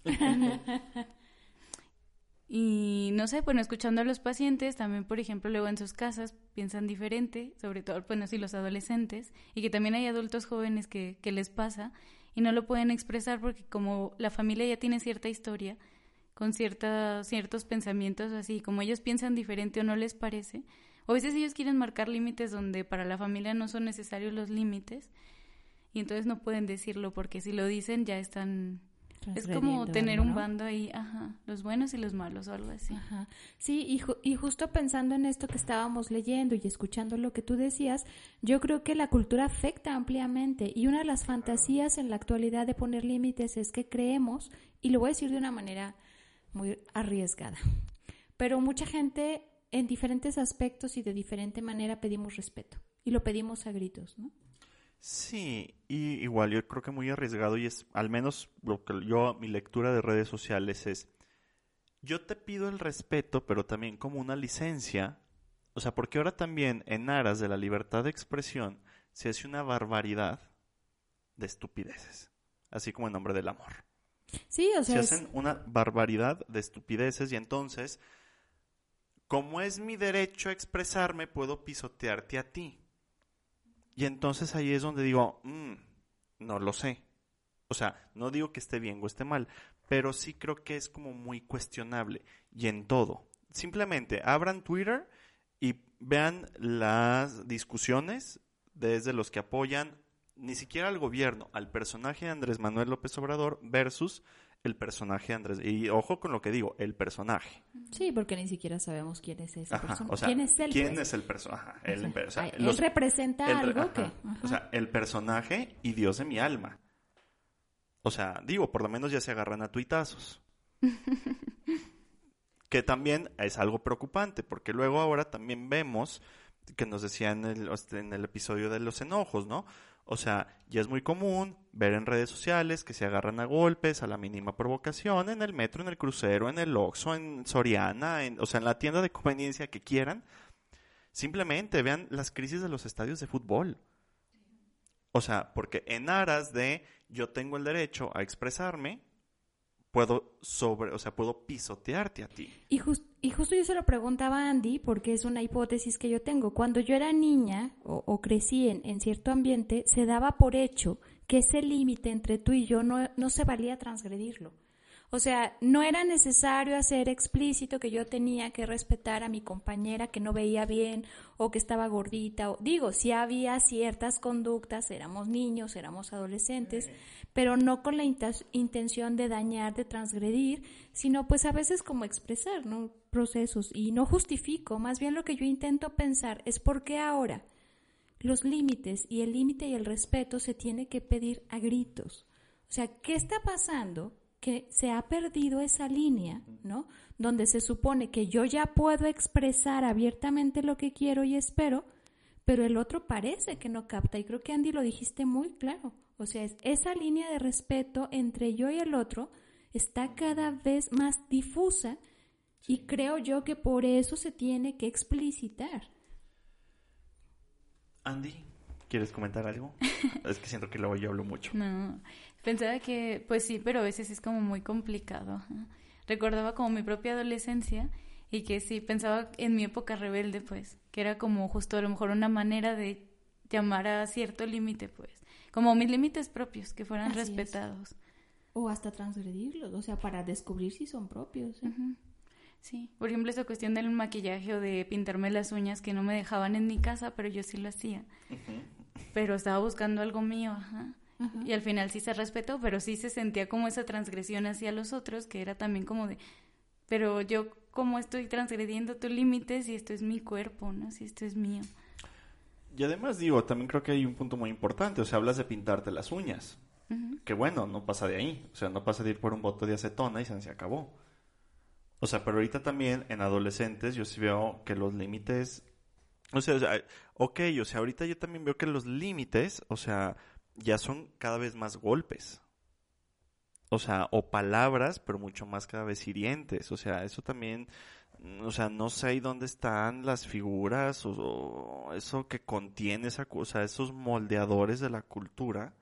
Y no sé, bueno, escuchando a los pacientes, también, por ejemplo, luego en sus casas piensan diferente, sobre todo, bueno, sí, los adolescentes, y que también hay adultos jóvenes que, que les pasa y no lo pueden expresar porque como la familia ya tiene cierta historia, con cierta, ciertos pensamientos así, como ellos piensan diferente o no les parece, o a veces ellos quieren marcar límites donde para la familia no son necesarios los límites, y entonces no pueden decirlo porque si lo dicen ya están... Es como tener algo, un bando ahí, ajá, los buenos y los malos o algo así. Ajá. Sí, y, ju- y justo pensando en esto que estábamos leyendo y escuchando lo que tú decías, yo creo que la cultura afecta ampliamente y una de las fantasías en la actualidad de poner límites es que creemos, y lo voy a decir de una manera muy arriesgada, pero mucha gente en diferentes aspectos y de diferente manera pedimos respeto y lo pedimos a gritos, ¿no? Sí, y igual yo creo que muy arriesgado y es, al menos lo que yo, mi lectura de redes sociales es, yo te pido el respeto, pero también como una licencia, o sea, porque ahora también en aras de la libertad de expresión se hace una barbaridad de estupideces, así como en nombre del amor. Sí, o Se sea, es- hacen una barbaridad de estupideces y entonces, como es mi derecho a expresarme, puedo pisotearte a ti. Y entonces ahí es donde digo, "Mm, no lo sé. O sea, no digo que esté bien o esté mal, pero sí creo que es como muy cuestionable. Y en todo. Simplemente abran Twitter y vean las discusiones desde los que apoyan ni siquiera al gobierno, al personaje de Andrés Manuel López Obrador versus el personaje de Andrés. Y ojo con lo que digo, el personaje. Sí, porque ni siquiera sabemos quién es ese personaje. O sea, ¿Quién es él? ¿Quién pues? es el personaje? Él, O sea, o sea, él los- representa el- algo ajá. que... O sea, el personaje y Dios de mi alma. O sea, digo, por lo menos ya se agarran a tuitazos. que también es algo preocupante, porque luego ahora también vemos que nos decían en el, en el episodio de los enojos, ¿no? O sea, ya es muy común ver en redes sociales que se agarran a golpes a la mínima provocación en el metro, en el crucero, en el Oxxo, en Soriana, en, o sea, en la tienda de conveniencia que quieran. Simplemente vean las crisis de los estadios de fútbol. O sea, porque en aras de yo tengo el derecho a expresarme, puedo sobre, o sea, puedo pisotearte a ti. Y, jus- y justo yo se lo preguntaba a Andy porque es una hipótesis que yo tengo. Cuando yo era niña o, o crecí en, en cierto ambiente, se daba por hecho que ese límite entre tú y yo no, no se valía transgredirlo. O sea, no era necesario hacer explícito que yo tenía que respetar a mi compañera que no veía bien o que estaba gordita. O, digo, sí había ciertas conductas, éramos niños, éramos adolescentes, pero no con la intención de dañar, de transgredir, sino pues a veces como expresar, ¿no? Procesos. Y no justifico, más bien lo que yo intento pensar es por qué ahora los límites y el límite y el respeto se tiene que pedir a gritos. O sea, ¿qué está pasando? Que se ha perdido esa línea, ¿no? Donde se supone que yo ya puedo expresar abiertamente lo que quiero y espero, pero el otro parece que no capta. Y creo que Andy lo dijiste muy claro. O sea, es esa línea de respeto entre yo y el otro está cada vez más difusa y creo yo que por eso se tiene que explicitar. Andy, ¿quieres comentar algo? es que siento que luego yo hablo mucho. No, pensaba que, pues sí, pero a veces es como muy complicado. ajá. Recordaba como mi propia adolescencia y que sí, pensaba en mi época rebelde, pues, que era como justo a lo mejor una manera de llamar a cierto límite, pues, como mis límites propios, que fueran Así es. respetados. O hasta transgredirlos, o sea, para descubrir si son propios. ¿eh? Sí, por ejemplo, esa cuestión del maquillaje o de pintarme las uñas que no me dejaban en mi casa, pero yo sí lo hacía. Pero estaba buscando algo mío, ajá. Ajá. Y al final sí se respetó, pero sí se sentía como esa transgresión hacia los otros, que era también como de, pero yo como estoy transgrediendo tus límites y esto es mi cuerpo, ¿no? Si esto es mío. Y además digo, también creo que hay un punto muy importante, o sea, hablas de pintarte las uñas. Que bueno, no pasa de ahí, o sea, no pasa de ir por un bote de acetona y se, se acabó. O sea, pero ahorita también en adolescentes yo sí veo que los límites, o sea, o sea, ok, o sea, ahorita yo también veo que los límites, o sea, ya son cada vez más golpes. O sea, o palabras, pero mucho más cada vez hirientes. O sea, eso también, mm, o sea, no sé ahí dónde están las figuras o, o eso que contiene esa cosa, esos moldeadores de la cultura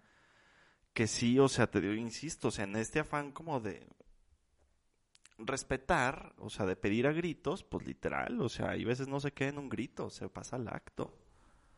que sí, o sea, te digo, insisto, o sea, en este afán como de respetar, o sea, de pedir a gritos, pues literal, o sea, hay veces no se queda en un grito, se pasa al acto.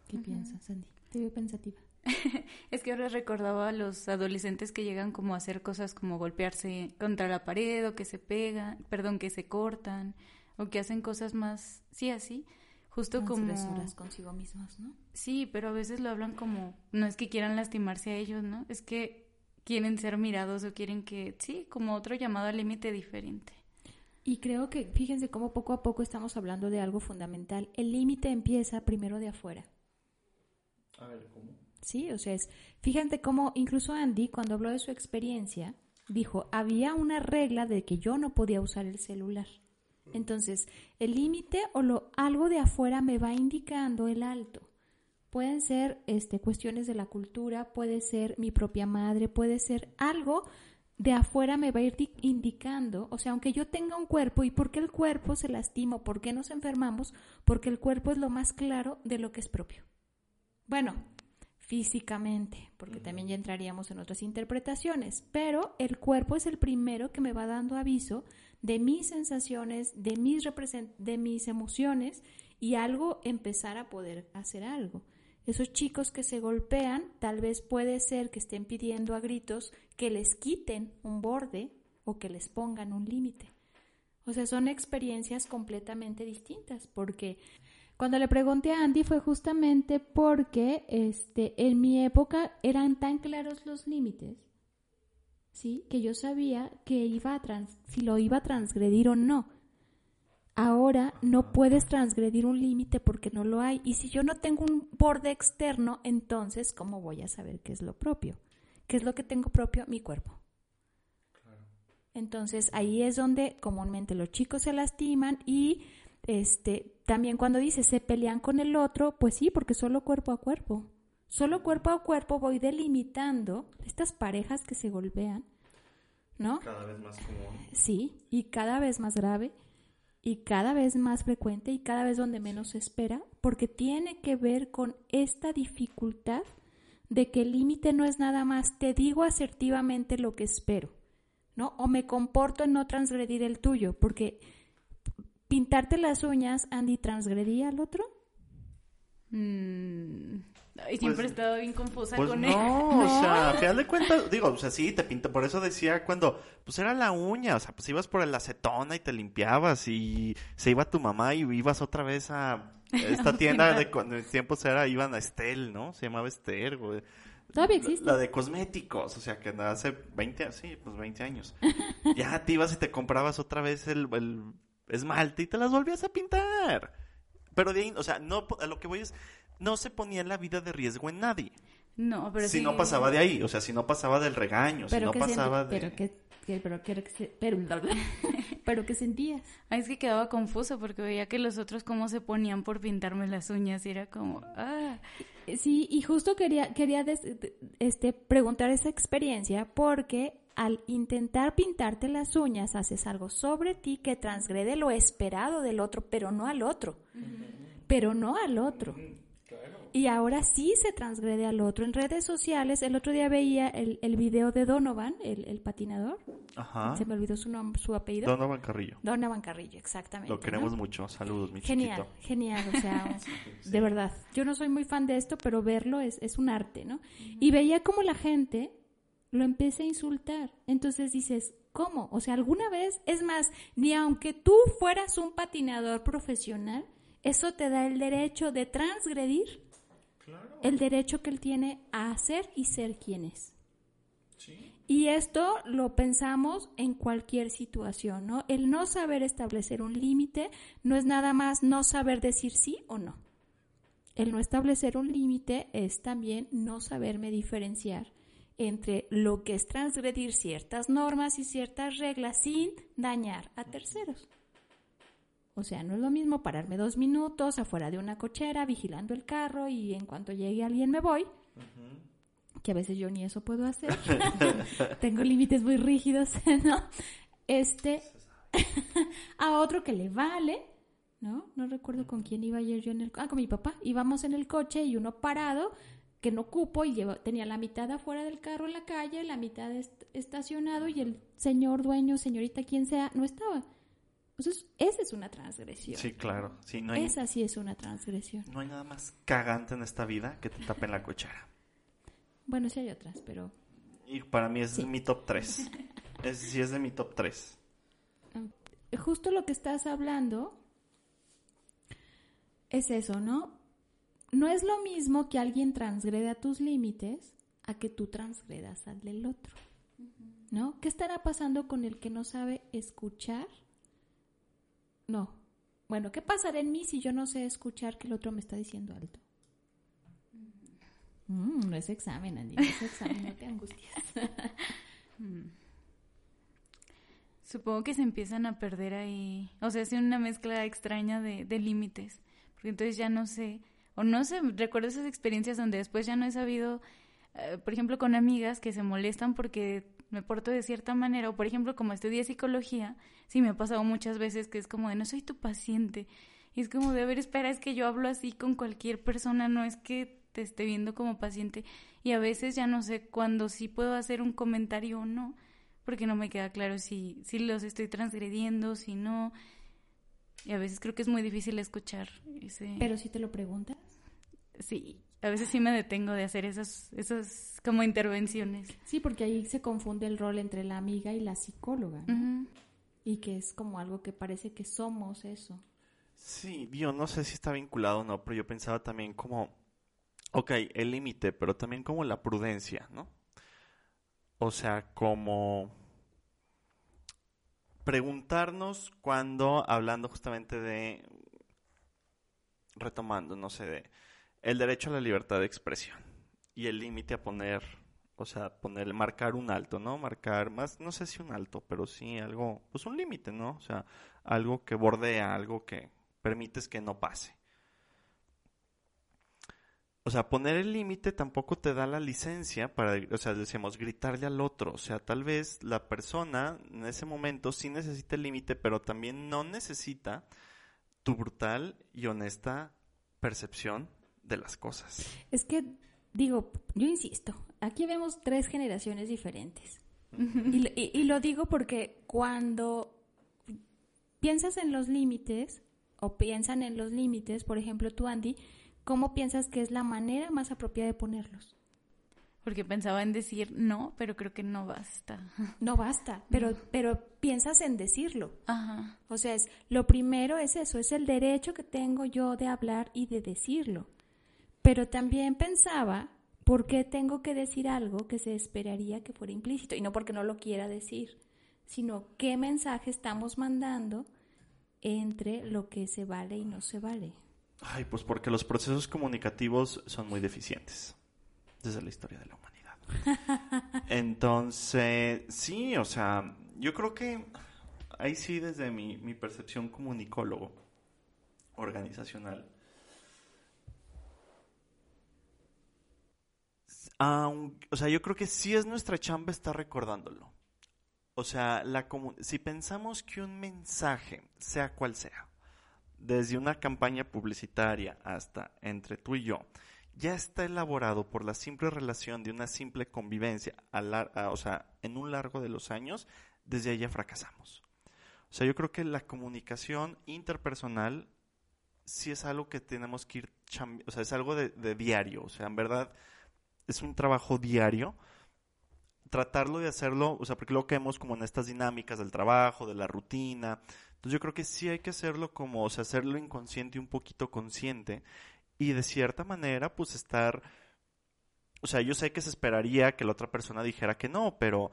¿Qué piensas, Andy? Te veo pensativa. Es que ahora recordaba a los adolescentes que llegan como a hacer cosas como golpearse contra la pared o que se pegan, perdón, que se cortan o que hacen cosas más, sí, así, justo como... Consigo mismas, ¿no? Sí, pero a veces lo hablan como, no es que quieran lastimarse a ellos, ¿no? Es que quieren ser mirados o quieren que, sí, como otro llamado al límite diferente. Y creo que, fíjense cómo poco a poco estamos hablando de algo fundamental. El límite empieza primero de afuera. A ver, ¿cómo? Sí, o sea, es, fíjate cómo incluso Andy, cuando habló de su experiencia, dijo, había una regla de que yo no podía usar el celular. Entonces, el límite o lo, algo de afuera me va indicando el alto. Pueden ser este, cuestiones de la cultura, puede ser mi propia madre, puede ser algo de afuera me va a ir di- indicando, o sea, aunque yo tenga un cuerpo, ¿y por qué el cuerpo se lastima? ¿Por qué nos enfermamos? Porque el cuerpo es lo más claro de lo que es propio. Bueno, físicamente, porque también ya entraríamos en otras interpretaciones, pero el cuerpo es el primero que me va dando aviso de mis sensaciones, de mis, represent- de mis emociones y algo empezar a poder hacer algo. Esos chicos que se golpean, tal vez puede ser que estén pidiendo a gritos que les quiten un borde o que les pongan un límite. O sea, son experiencias completamente distintas, porque cuando le pregunté a Andy fue justamente porque este, en mi época eran tan claros los límites, ¿sí? Que yo sabía que iba a trans si lo iba a transgredir o no. Ahora no puedes transgredir un límite porque no lo hay. Y si yo no tengo un borde externo, entonces, ¿cómo voy a saber qué es lo propio? ¿Qué es lo que tengo propio? Mi cuerpo. Entonces ahí es donde comúnmente los chicos se lastiman y este también cuando dice se pelean con el otro, pues sí, porque solo cuerpo a cuerpo. Solo cuerpo a cuerpo voy delimitando estas parejas que se golpean, ¿no? Cada vez más común. Sí, y cada vez más grave y cada vez más frecuente y cada vez donde menos se espera, porque tiene que ver con esta dificultad de que el límite no es nada más te digo asertivamente lo que espero, ¿no? O me comporto en no transgredir el tuyo, porque pintarte las uñas, Andy, ¿transgredía al otro? Mm, y siempre he estado bien confusa Pues con no, él. o sea, al final de cuentas, digo, o sea, sí, te pinta, por eso decía cuando, pues era la uña, o sea, pues ibas por el acetona y te limpiabas y se iba tu mamá y ibas otra vez a esta tienda de cuando en tiempos era, iban a Estel, ¿no? Se llamaba Estel, güey. Todavía existe. La de cosméticos, o sea, que hace 20, sí, pues 20 años. ya te ibas y te comprabas otra vez el, el esmalte y te las volvías a pintar. Pero de ahí, o sea, no, a lo que voy es, no se ponía la vida de riesgo en nadie. No, pero si sí. no pasaba de ahí, o sea, si no pasaba del regaño, si no pasaba de... Pero que, que- pero que, pero, pero que sentías. Ay, es que quedaba confuso porque veía que los otros cómo se ponían por pintarme las uñas y era como, ah, Sí, y justo quería, quería des- este, preguntar esa experiencia porque al intentar pintarte las uñas haces algo sobre ti que transgrede lo esperado del otro, pero no al otro. Pero no al otro. Y ahora sí se transgrede al otro. En redes sociales, el otro día veía el, el video de Donovan, el, el patinador. Ajá. Se me olvidó su nombre, su apellido. Donovan Carrillo. Donovan Carrillo, exactamente. Lo queremos ¿no? mucho. Saludos, mi Genial, chiquito. genial, o sea, de verdad. Yo no soy muy fan de esto, pero verlo es, es un arte, ¿no? Y veía como la gente lo empieza a insultar. Entonces dices, ¿cómo? O sea, alguna vez, es más, ni aunque tú fueras un patinador profesional, eso te da el derecho de transgredir el derecho que él tiene a hacer y ser quien es. Y esto lo pensamos en cualquier situación, ¿no? El no saber establecer un límite no es nada más no saber decir sí o no. El no establecer un límite es también no saberme diferenciar entre lo que es transgredir ciertas normas y ciertas reglas sin dañar a terceros. O sea, no es lo mismo pararme dos minutos afuera de una cochera vigilando el carro y en cuanto llegue alguien me voy, que a veces yo ni eso puedo hacer. Tengo límites muy rígidos, ¿no? Este, a otro que le vale, ¿no? No recuerdo con quién iba ayer yo en el... Ah, con mi papá. Íbamos en el coche y uno parado que no cupo y tenía la mitad afuera del carro en la calle, la mitad est- estacionado y el señor dueño, señorita, quien sea, no estaba. Entonces, esa es una transgresión. Sí, claro. Sí, no hay, Esa sí es una transgresión. no hay nada más cagante en esta vida que te tapen la cochera. Bueno, sí hay otras, pero Y para mí es Sí. mi top 3. Es, sí es de mi top 3. justo lo que estás hablando es eso, ¿no? No es lo mismo que alguien transgreda tus límites a que tú transgredas al del otro, ¿no? ¿Qué estará pasando con el que no sabe escuchar? No. Bueno, ¿qué pasará en mí si yo no sé escuchar que el otro me está diciendo alto? Mm, no es examen, Andy, no es examen, no te angusties. supongo que se empiezan a perder ahí, o sea, es una mezcla extraña de, de límites, porque entonces ya no sé, o no sé, recuerdo esas experiencias donde después ya no he sabido, eh, por ejemplo, con amigas que se molestan porque me porto de cierta manera, o por ejemplo, como estudié psicología, sí me ha pasado muchas veces que es como de no soy tu paciente, y es como de, a ver, espera, es que yo hablo así con cualquier persona, no es que te esté viendo como paciente, y a veces ya no sé cuándo sí puedo hacer un comentario o no, porque no me queda claro si, si los estoy transgrediendo, si no. Y a veces creo que es muy difícil escuchar ese... Pero si te lo preguntas. Sí. a veces sí me detengo de hacer esas, esas como intervenciones. Sí, porque ahí se confunde el rol entre la amiga y la psicóloga. Y que es como algo que parece que somos eso. Sí, yo no sé si está vinculado o no, pero yo pensaba también como, ok, el límite, pero también como la prudencia, ¿no? O sea, como preguntarnos cuando, hablando justamente de, retomando, no sé, de el derecho a la libertad de expresión y el límite a poner, o sea, poner, marcar un alto, ¿no? Marcar más, no sé si un alto, pero sí algo, pues un límite, ¿no? O sea, algo que bordea, algo que permites que no pase. O sea, poner el límite tampoco te da la licencia para, o sea, decimos, gritarle al otro. O sea, tal vez la persona en ese momento sí necesita el límite, pero también no necesita tu brutal y honesta percepción de las cosas. Es que, digo, yo insisto, aquí vemos tres generaciones diferentes. y, lo digo porque cuando piensas en los límites, o piensan en los límites, por ejemplo, tú, Andy, ¿cómo piensas que es la manera más apropiada de ponerlos? Porque pensaba en decir no, pero creo que no basta. No basta, pero, pero piensas en decirlo. Ajá. O sea, es, lo primero es eso, es el derecho que tengo yo de hablar y de decirlo. Pero también pensaba, ¿por qué tengo que decir algo que se esperaría que fuera implícito? Y no porque no lo quiera decir, sino qué mensaje estamos mandando entre lo que se vale y no se vale. Ay, pues porque los procesos comunicativos son muy deficientes desde la historia de la humanidad. Entonces, sí, o sea, yo creo que ahí sí desde mi, mi percepción comunicólogo organizacional, o sea, yo creo que sí es nuestra chamba estar recordándolo. O sea, la si pensamos que un mensaje, sea cual sea, desde una campaña publicitaria hasta entre tú y yo, ya está elaborado por la simple relación de una simple convivencia, o sea, en un largo de los años, desde ahí ya fracasamos. O sea, yo creo que la comunicación interpersonal sí es algo que tenemos que ir, o sea, es algo de, de diario, o sea, en verdad es un trabajo diario tratarlo de hacerlo, o sea, porque lo que vemos como en estas dinámicas del trabajo, de la rutina. Entonces yo creo que sí hay que hacerlo como, o sea, hacerlo inconsciente y un poquito consciente. Y de cierta manera, pues estar, o sea, yo sé que se esperaría que la otra persona dijera que no, pero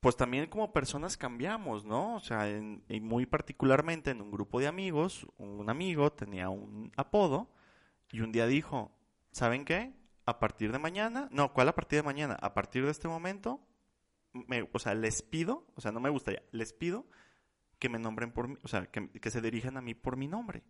pues también como personas cambiamos, ¿no? O sea, y muy particularmente en un grupo de amigos, un amigo tenía un apodo y un día dijo, ¿saben qué? a partir de mañana, no, ¿cuál a partir de mañana? A partir de este momento, me, o sea, les pido, o sea, no me gustaría, les pido que me nombren por mí, o sea, que, se dirijan a mí por mi nombre.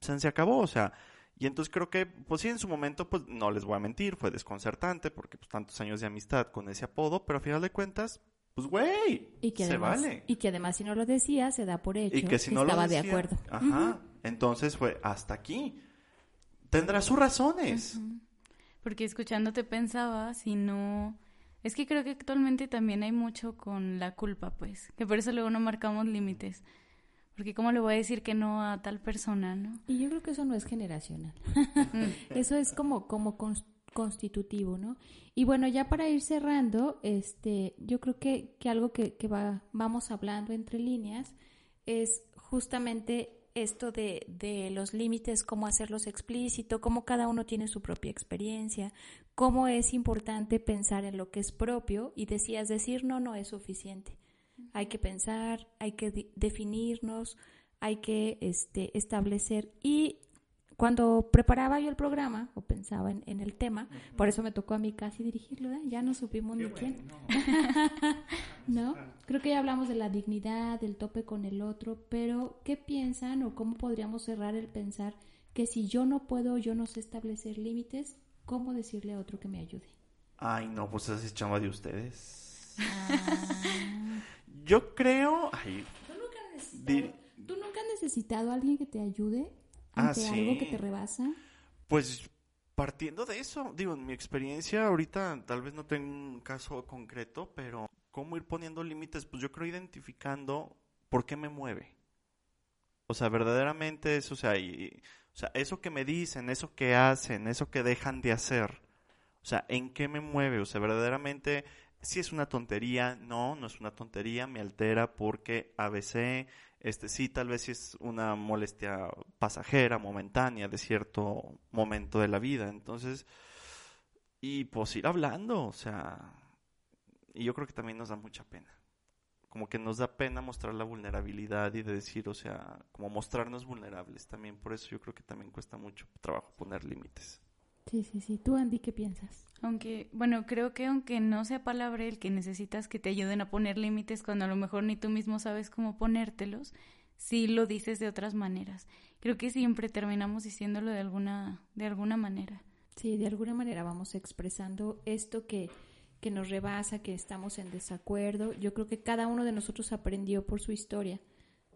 O sea, se acabó, o sea, y entonces creo que, pues sí, en su momento, pues no les voy a mentir, fue desconcertante porque pues tantos años de amistad con ese apodo, pero a final de cuentas, pues güey, se vale. Y que además si no lo decía, se da por hecho y que, si no estaba de acuerdo. Ajá, entonces fue hasta aquí. Tendrá sus razones. Porque escuchándote pensaba, si no... Es que creo que actualmente también hay mucho con la culpa, pues, que por eso luego no marcamos límites. Porque cómo le voy a decir que no a tal persona, ¿no? Y yo creo que eso no es generacional. eso es como, como constitutivo, ¿no? Y bueno, ya para ir cerrando, este, yo creo que, que algo que, que va, vamos hablando entre líneas es justamente esto de, de los límites, cómo hacerlos explícito, cómo cada uno tiene su propia experiencia, cómo es importante pensar en lo que es propio y decías decir no no es suficiente. Hay que pensar, hay que definirnos, hay que este, establecer y cuando preparaba yo el programa o pensaba en, el tema, por eso me tocó a mí casi dirigirlo, ¿eh? ya no supimos ni quién. ¿No? Creo que ya hablamos de la dignidad, del tope con el otro, pero ¿qué piensan o cómo podríamos cerrar el pensar que si yo no puedo, yo no sé establecer límites, ¿cómo decirle a otro que me ayude? Ay, no, pues esa es chamba de ustedes. Ah. yo creo... ¿Tú nunca has necesitado a alguien que te ayude? Ah, algo que te rebasa? Pues partiendo de eso, digo, en mi experiencia ahorita tal vez no tengo un caso concreto, pero cómo ir poniendo límites, pues yo creo identificando por qué me mueve. O sea, verdaderamente eso, o sea, y, o sea, eso que me dicen, eso que hacen, eso que dejan de hacer, o sea, ¿en qué me mueve? O sea, verdaderamente, si es una tontería, no, no es una tontería, me altera porque ABC, este sí, tal vez sí es una molestia pasajera, momentánea, de cierto momento de la vida. Entonces, y pues ir hablando, o sea, y yo creo que también nos da mucha pena como que nos da pena mostrar la vulnerabilidad y de decir, o sea, como mostrarnos vulnerables. También por eso yo creo que también cuesta mucho trabajo poner límites. Sí, sí, sí. ¿Tú, Andy, qué piensas? Aunque, bueno, creo que aunque no sea palabra el que necesitas que te ayuden a poner límites cuando a lo mejor ni tú mismo sabes cómo ponértelos, sí lo dices de otras maneras. Creo que siempre terminamos diciéndolo de alguna, de alguna manera. Sí, de alguna manera vamos expresando esto que que nos rebasa, que estamos en desacuerdo. Yo creo que cada uno de nosotros aprendió por su historia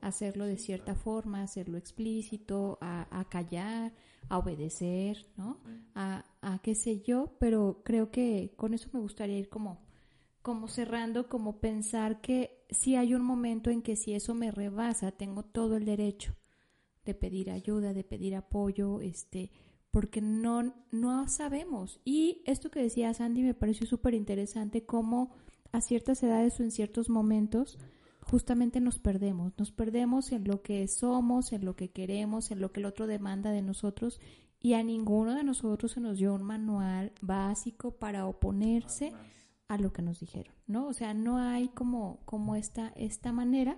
a hacerlo de cierta forma, a hacerlo explícito, a, callar, a obedecer, ¿no? A, a, qué sé yo, pero creo que con eso me gustaría ir como, como cerrando, como pensar que si hay un momento en que si eso me rebasa, tengo todo el derecho de pedir ayuda, de pedir apoyo, este, porque no, no sabemos. Y esto que decía Sandy me pareció súper interesante, cómo a ciertas edades o en ciertos momentos justamente nos perdemos, nos perdemos en lo que somos, en lo que queremos, en lo que el otro demanda de nosotros y a ninguno de nosotros se nos dio un manual básico para oponerse a lo que nos dijeron, ¿no? O sea, no hay como, como esta, esta manera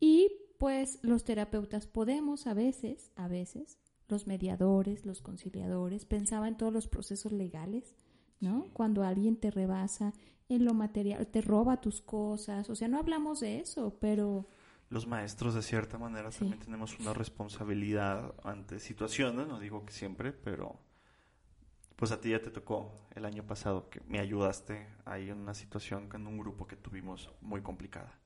y pues los terapeutas podemos a veces, a veces, los mediadores, los conciliadores, pensaba en todos los procesos legales, ¿no? Cuando alguien te rebasa en lo material, te roba tus cosas, o sea, no hablamos de eso, pero... Los maestros de cierta manera también tenemos una responsabilidad ante situaciones, no digo que siempre, pero pues a ti ya te tocó el año pasado que me ayudaste ahí en una situación en un grupo que tuvimos muy complicada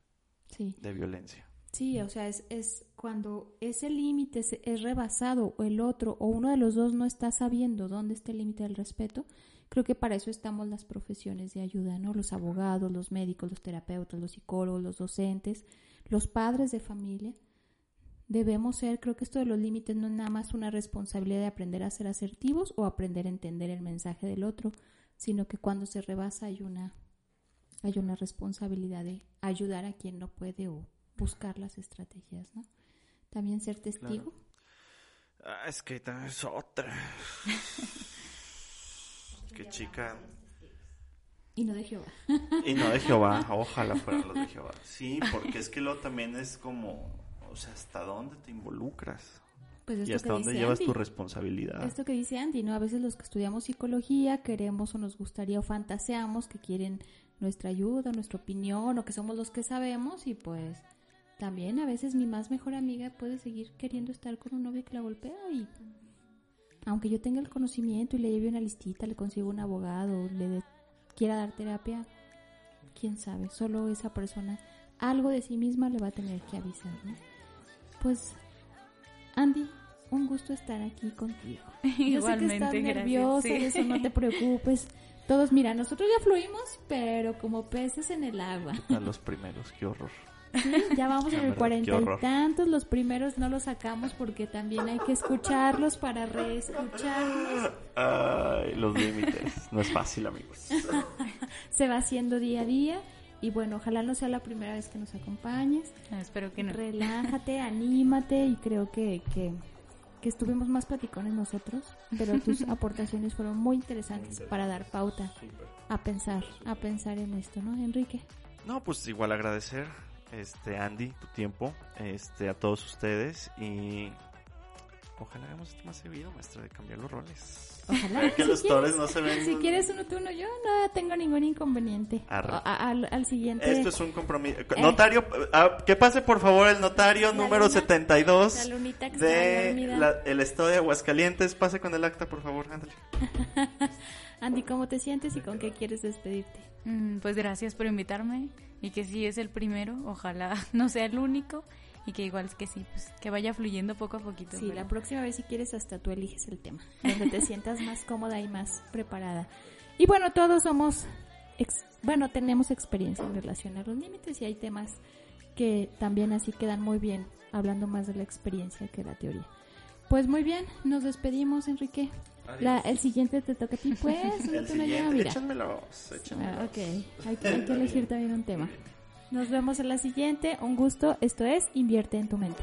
sí. de violencia. Sí, o sea, es, es cuando ese límite es, rebasado o el otro o uno de los dos no está sabiendo dónde está el límite del respeto, creo que para eso estamos las profesiones de ayuda, ¿no? Los abogados, los médicos, los terapeutas, los psicólogos, los docentes, los padres de familia. Debemos ser, creo que esto de los límites no es nada más una responsabilidad de aprender a ser asertivos o aprender a entender el mensaje del otro, sino que cuando se rebasa hay una, hay una responsabilidad de ayudar a quien no puede o buscar las estrategias, ¿no? También ser testigo. Ah, es que es otra. Qué chica. Y no de Jehová. y no de Jehová, ojalá fuera lo de Jehová. Sí, porque es que lo también es como, o sea, ¿hasta dónde te involucras? Pues y hasta dónde llevas tu responsabilidad. Esto que dice Andy, ¿no? A veces los que estudiamos psicología queremos o nos gustaría o fantaseamos que quieren nuestra ayuda, nuestra opinión o que somos los que sabemos y pues también a veces mi más mejor amiga puede seguir queriendo estar con un novio que la golpea y aunque yo tenga el conocimiento y le lleve una listita, le consigo un abogado, le quiera dar terapia, quién sabe, solo esa persona algo de sí misma le va a tener que avisar, Pues, Andy, un gusto estar aquí contigo. Yo sé que estás nerviosa, eso no te preocupes. Todos, mira, nosotros ya fluimos, pero como peces en el agua. A los primeros, qué horror ya vamos en el cuarenta y tantos, los primeros no los sacamos porque también hay que escucharlos para reescucharlos. Ay, los límites, no es fácil amigos. Se va haciendo día a día y bueno, ojalá no sea la primera vez que nos acompañes. Ah, espero que no. Relájate, anímate y creo que, que, que estuvimos más platicones nosotros, pero tus aportaciones fueron muy interesantes para dar pauta a pensar, a pensar en esto, ¿no, Enrique? No, pues igual agradecer este Andy, tu tiempo, este a todos ustedes y ojalá hagamos esto más seguido, maestra, de cambiar los roles. Ojalá. que los quieres, no se ven. Si quieres uno tú, uno yo, no tengo ningún inconveniente. al, siguiente. Esto es un compromiso. Eh. Notario, ah, que pase por favor el notario número 72 de el estado de Aguascalientes. Pase con el acta, por favor, ándale. Andy, ¿cómo te sientes y con qué quieres despedirte? Mm, pues gracias por invitarme y que sí es el primero, ojalá no sea el único y que igual es que sí, pues que vaya fluyendo poco a poquito. Sí, la próxima vez si quieres hasta tú eliges el tema, donde te sientas más cómoda y más preparada. Y bueno, todos somos, bueno, tenemos experiencia en relación a los límites y hay temas que también así quedan muy bien, hablando más de la experiencia que de la teoría. Pues muy bien, nos despedimos, Enrique. La, el siguiente te toca a ti, pues. el siguiente, échamelos, échamelos. Ah, ok, hay que elegir también un tema. Nos vemos en la siguiente. Un gusto. Esto es Invierte en tu mente.